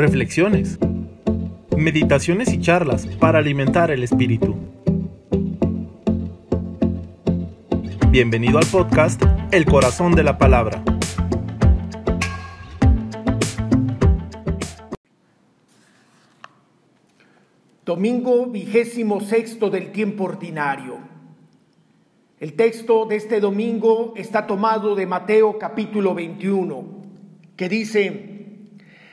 reflexiones, meditaciones y charlas para alimentar el espíritu. Bienvenido al podcast El Corazón de la Palabra. Domingo vigésimo sexto del tiempo ordinario. El texto de este domingo está tomado de Mateo capítulo 21, que dice,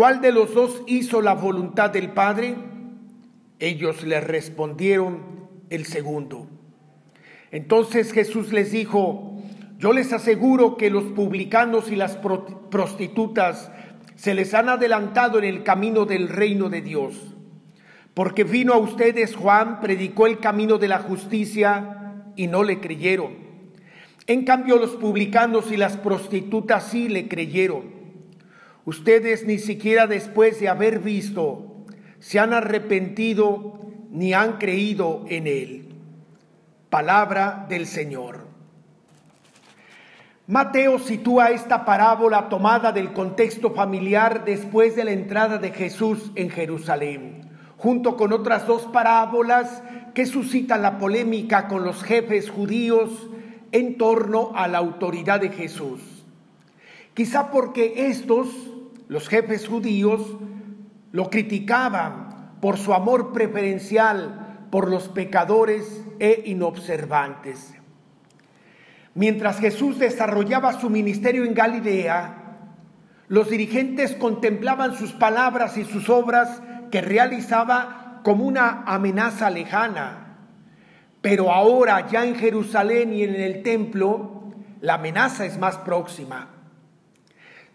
¿Cuál de los dos hizo la voluntad del Padre? Ellos le respondieron, el segundo. Entonces Jesús les dijo, yo les aseguro que los publicanos y las prostitutas se les han adelantado en el camino del reino de Dios porque vino a ustedes Juan, predicó el camino de la justicia y no le creyeron. En cambio los publicanos y las prostitutas sí le creyeron. Ustedes ni siquiera después de haber visto se han arrepentido ni han creído en él. Palabra del Señor. Mateo sitúa esta parábola tomada del contexto familiar después de la entrada de Jesús en Jerusalén junto con otras dos parábolas que suscitan la polémica con los jefes judíos en torno a la autoridad de Jesús. Quizá porque estos, los jefes judíos, lo criticaban por su amor preferencial por los pecadores e inobservantes. Mientras Jesús desarrollaba su ministerio en Galilea, los dirigentes contemplaban sus palabras y sus obras que realizaba como una amenaza lejana. Pero ahora ya en Jerusalén y en el templo, la amenaza es más próxima.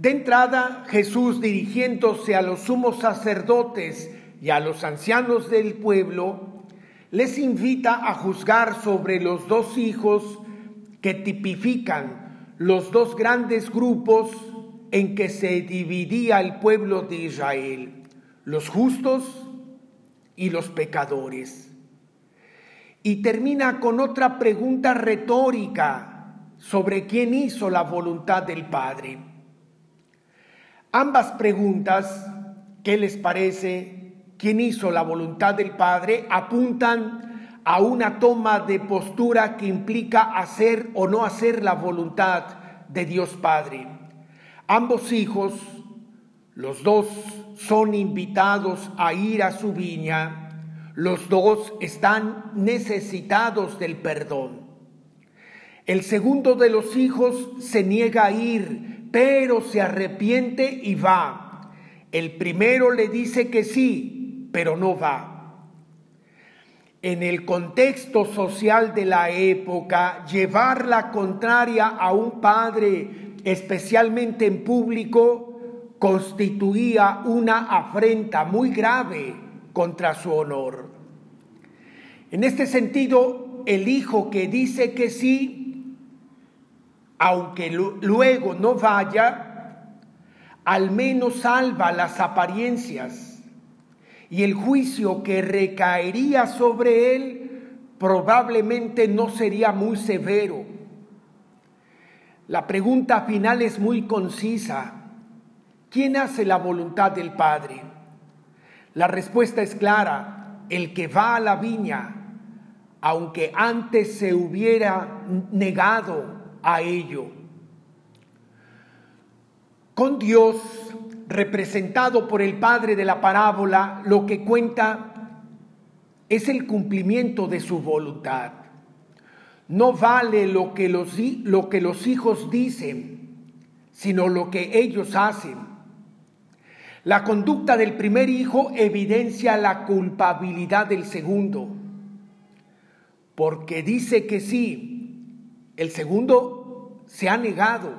De entrada, Jesús dirigiéndose a los sumos sacerdotes y a los ancianos del pueblo, les invita a juzgar sobre los dos hijos que tipifican los dos grandes grupos en que se dividía el pueblo de Israel los justos y los pecadores. Y termina con otra pregunta retórica sobre quién hizo la voluntad del Padre. Ambas preguntas, ¿qué les parece? ¿Quién hizo la voluntad del Padre? apuntan a una toma de postura que implica hacer o no hacer la voluntad de Dios Padre. Ambos hijos los dos son invitados a ir a su viña. Los dos están necesitados del perdón. El segundo de los hijos se niega a ir, pero se arrepiente y va. El primero le dice que sí, pero no va. En el contexto social de la época, llevar la contraria a un padre, especialmente en público, constituía una afrenta muy grave contra su honor. En este sentido, el hijo que dice que sí, aunque luego no vaya, al menos salva las apariencias y el juicio que recaería sobre él probablemente no sería muy severo. La pregunta final es muy concisa. ¿Quién hace la voluntad del Padre? La respuesta es clara, el que va a la viña, aunque antes se hubiera negado a ello. Con Dios, representado por el Padre de la parábola, lo que cuenta es el cumplimiento de su voluntad. No vale lo que los, lo que los hijos dicen, sino lo que ellos hacen. La conducta del primer hijo evidencia la culpabilidad del segundo, porque dice que sí, el segundo se ha negado.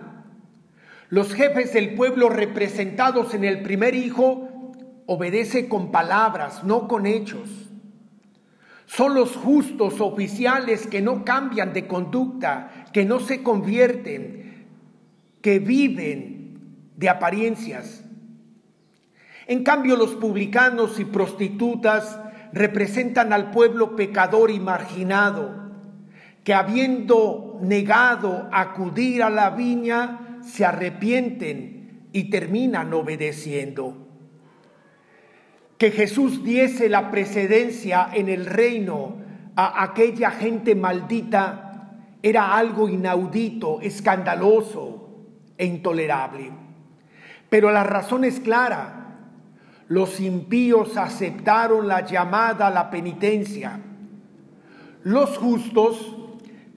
Los jefes del pueblo representados en el primer hijo obedece con palabras, no con hechos. Son los justos oficiales que no cambian de conducta, que no se convierten, que viven de apariencias. En cambio, los publicanos y prostitutas representan al pueblo pecador y marginado, que habiendo negado acudir a la viña, se arrepienten y terminan obedeciendo que Jesús diese la precedencia en el reino a aquella gente maldita era algo inaudito, escandaloso e intolerable. Pero la razón es clara. Los impíos aceptaron la llamada a la penitencia. Los justos,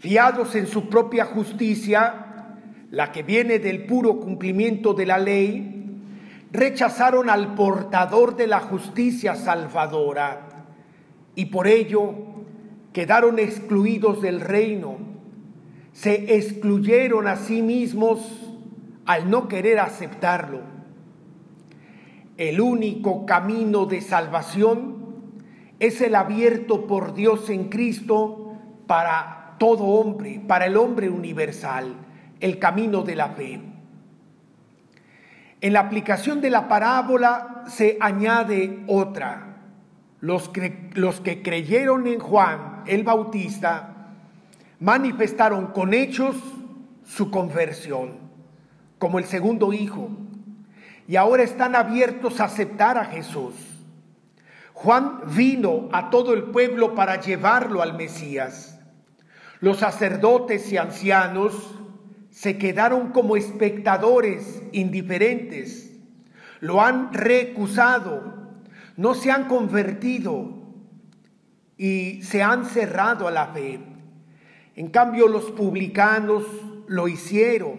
fiados en su propia justicia, la que viene del puro cumplimiento de la ley, rechazaron al portador de la justicia salvadora y por ello quedaron excluidos del reino. Se excluyeron a sí mismos al no querer aceptarlo. El único camino de salvación es el abierto por Dios en Cristo para todo hombre, para el hombre universal, el camino de la fe. En la aplicación de la parábola se añade otra. Los que, los que creyeron en Juan el Bautista manifestaron con hechos su conversión, como el segundo hijo, y ahora están abiertos a aceptar a Jesús. Juan vino a todo el pueblo para llevarlo al Mesías. Los sacerdotes y ancianos se quedaron como espectadores indiferentes, lo han recusado, no se han convertido y se han cerrado a la fe. En cambio los publicanos lo hicieron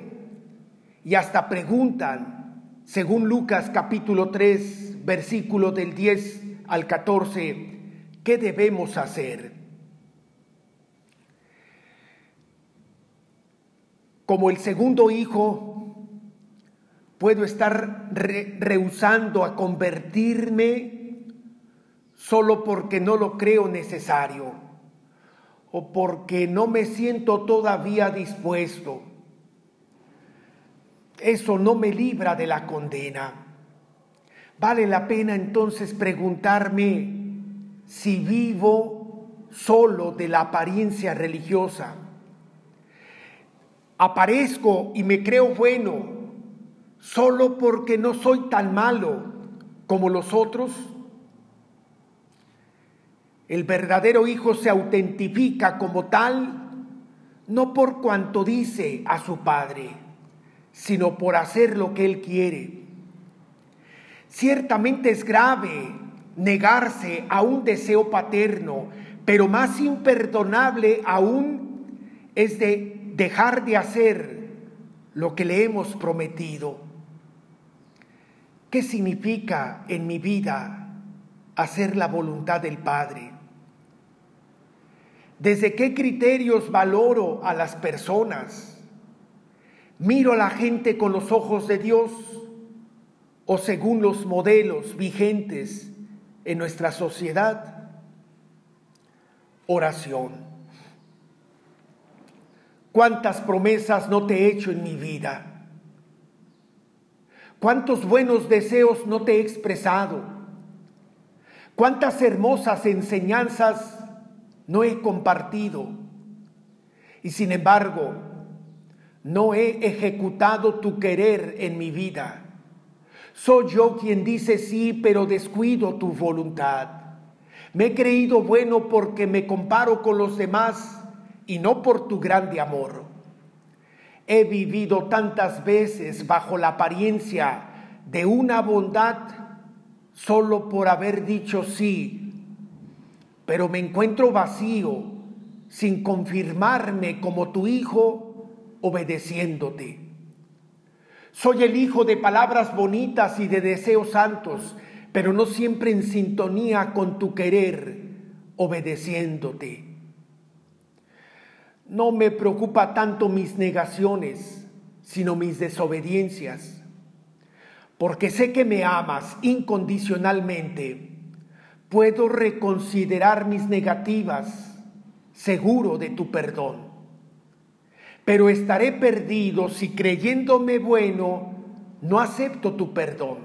y hasta preguntan, según Lucas capítulo 3, versículo del 10 al 14, ¿qué debemos hacer? Como el segundo hijo, puedo estar rehusando a convertirme solo porque no lo creo necesario o porque no me siento todavía dispuesto. Eso no me libra de la condena. Vale la pena entonces preguntarme si vivo solo de la apariencia religiosa aparezco y me creo bueno solo porque no soy tan malo como los otros? El verdadero hijo se autentifica como tal no por cuanto dice a su padre, sino por hacer lo que él quiere. Ciertamente es grave negarse a un deseo paterno, pero más imperdonable aún es de dejar de hacer lo que le hemos prometido. ¿Qué significa en mi vida hacer la voluntad del Padre? ¿Desde qué criterios valoro a las personas? ¿Miro a la gente con los ojos de Dios o según los modelos vigentes en nuestra sociedad? Oración. ¿Cuántas promesas no te he hecho en mi vida? ¿Cuántos buenos deseos no te he expresado? ¿Cuántas hermosas enseñanzas no he compartido? Y sin embargo, no he ejecutado tu querer en mi vida. Soy yo quien dice sí, pero descuido tu voluntad. Me he creído bueno porque me comparo con los demás y no por tu grande amor. He vivido tantas veces bajo la apariencia de una bondad solo por haber dicho sí, pero me encuentro vacío sin confirmarme como tu hijo obedeciéndote. Soy el hijo de palabras bonitas y de deseos santos, pero no siempre en sintonía con tu querer, obedeciéndote. No me preocupa tanto mis negaciones, sino mis desobediencias. porque sé que me amas incondicionalmente, puedo reconsiderar mis negativas, seguro de tu perdón. Pero estaré perdido si creyéndome bueno no acepto tu perdón.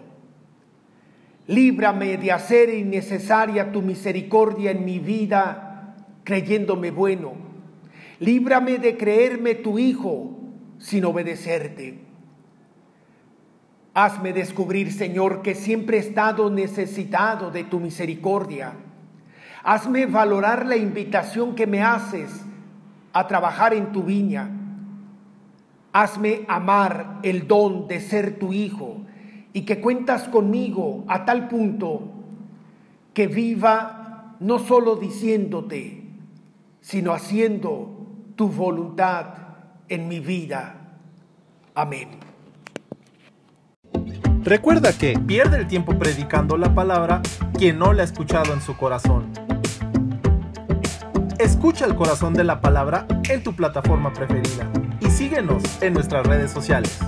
Líbrame de hacer innecesaria tu misericordia en mi vida, creyéndome bueno. Líbrame de creerme tu hijo sin obedecerte. Hazme descubrir, Señor, que siempre he estado necesitado de tu misericordia. Hazme valorar la invitación que me haces a trabajar en tu viña. Hazme amar el don de ser tu hijo y que cuentas conmigo a tal punto que viva no solo diciéndote, sino haciendo tu voluntad en mi vida. Amén. Recuerda que pierde el tiempo predicando la palabra quien no la ha escuchado en su corazón. Escucha el corazón de la palabra en tu plataforma preferida y síguenos en nuestras redes sociales.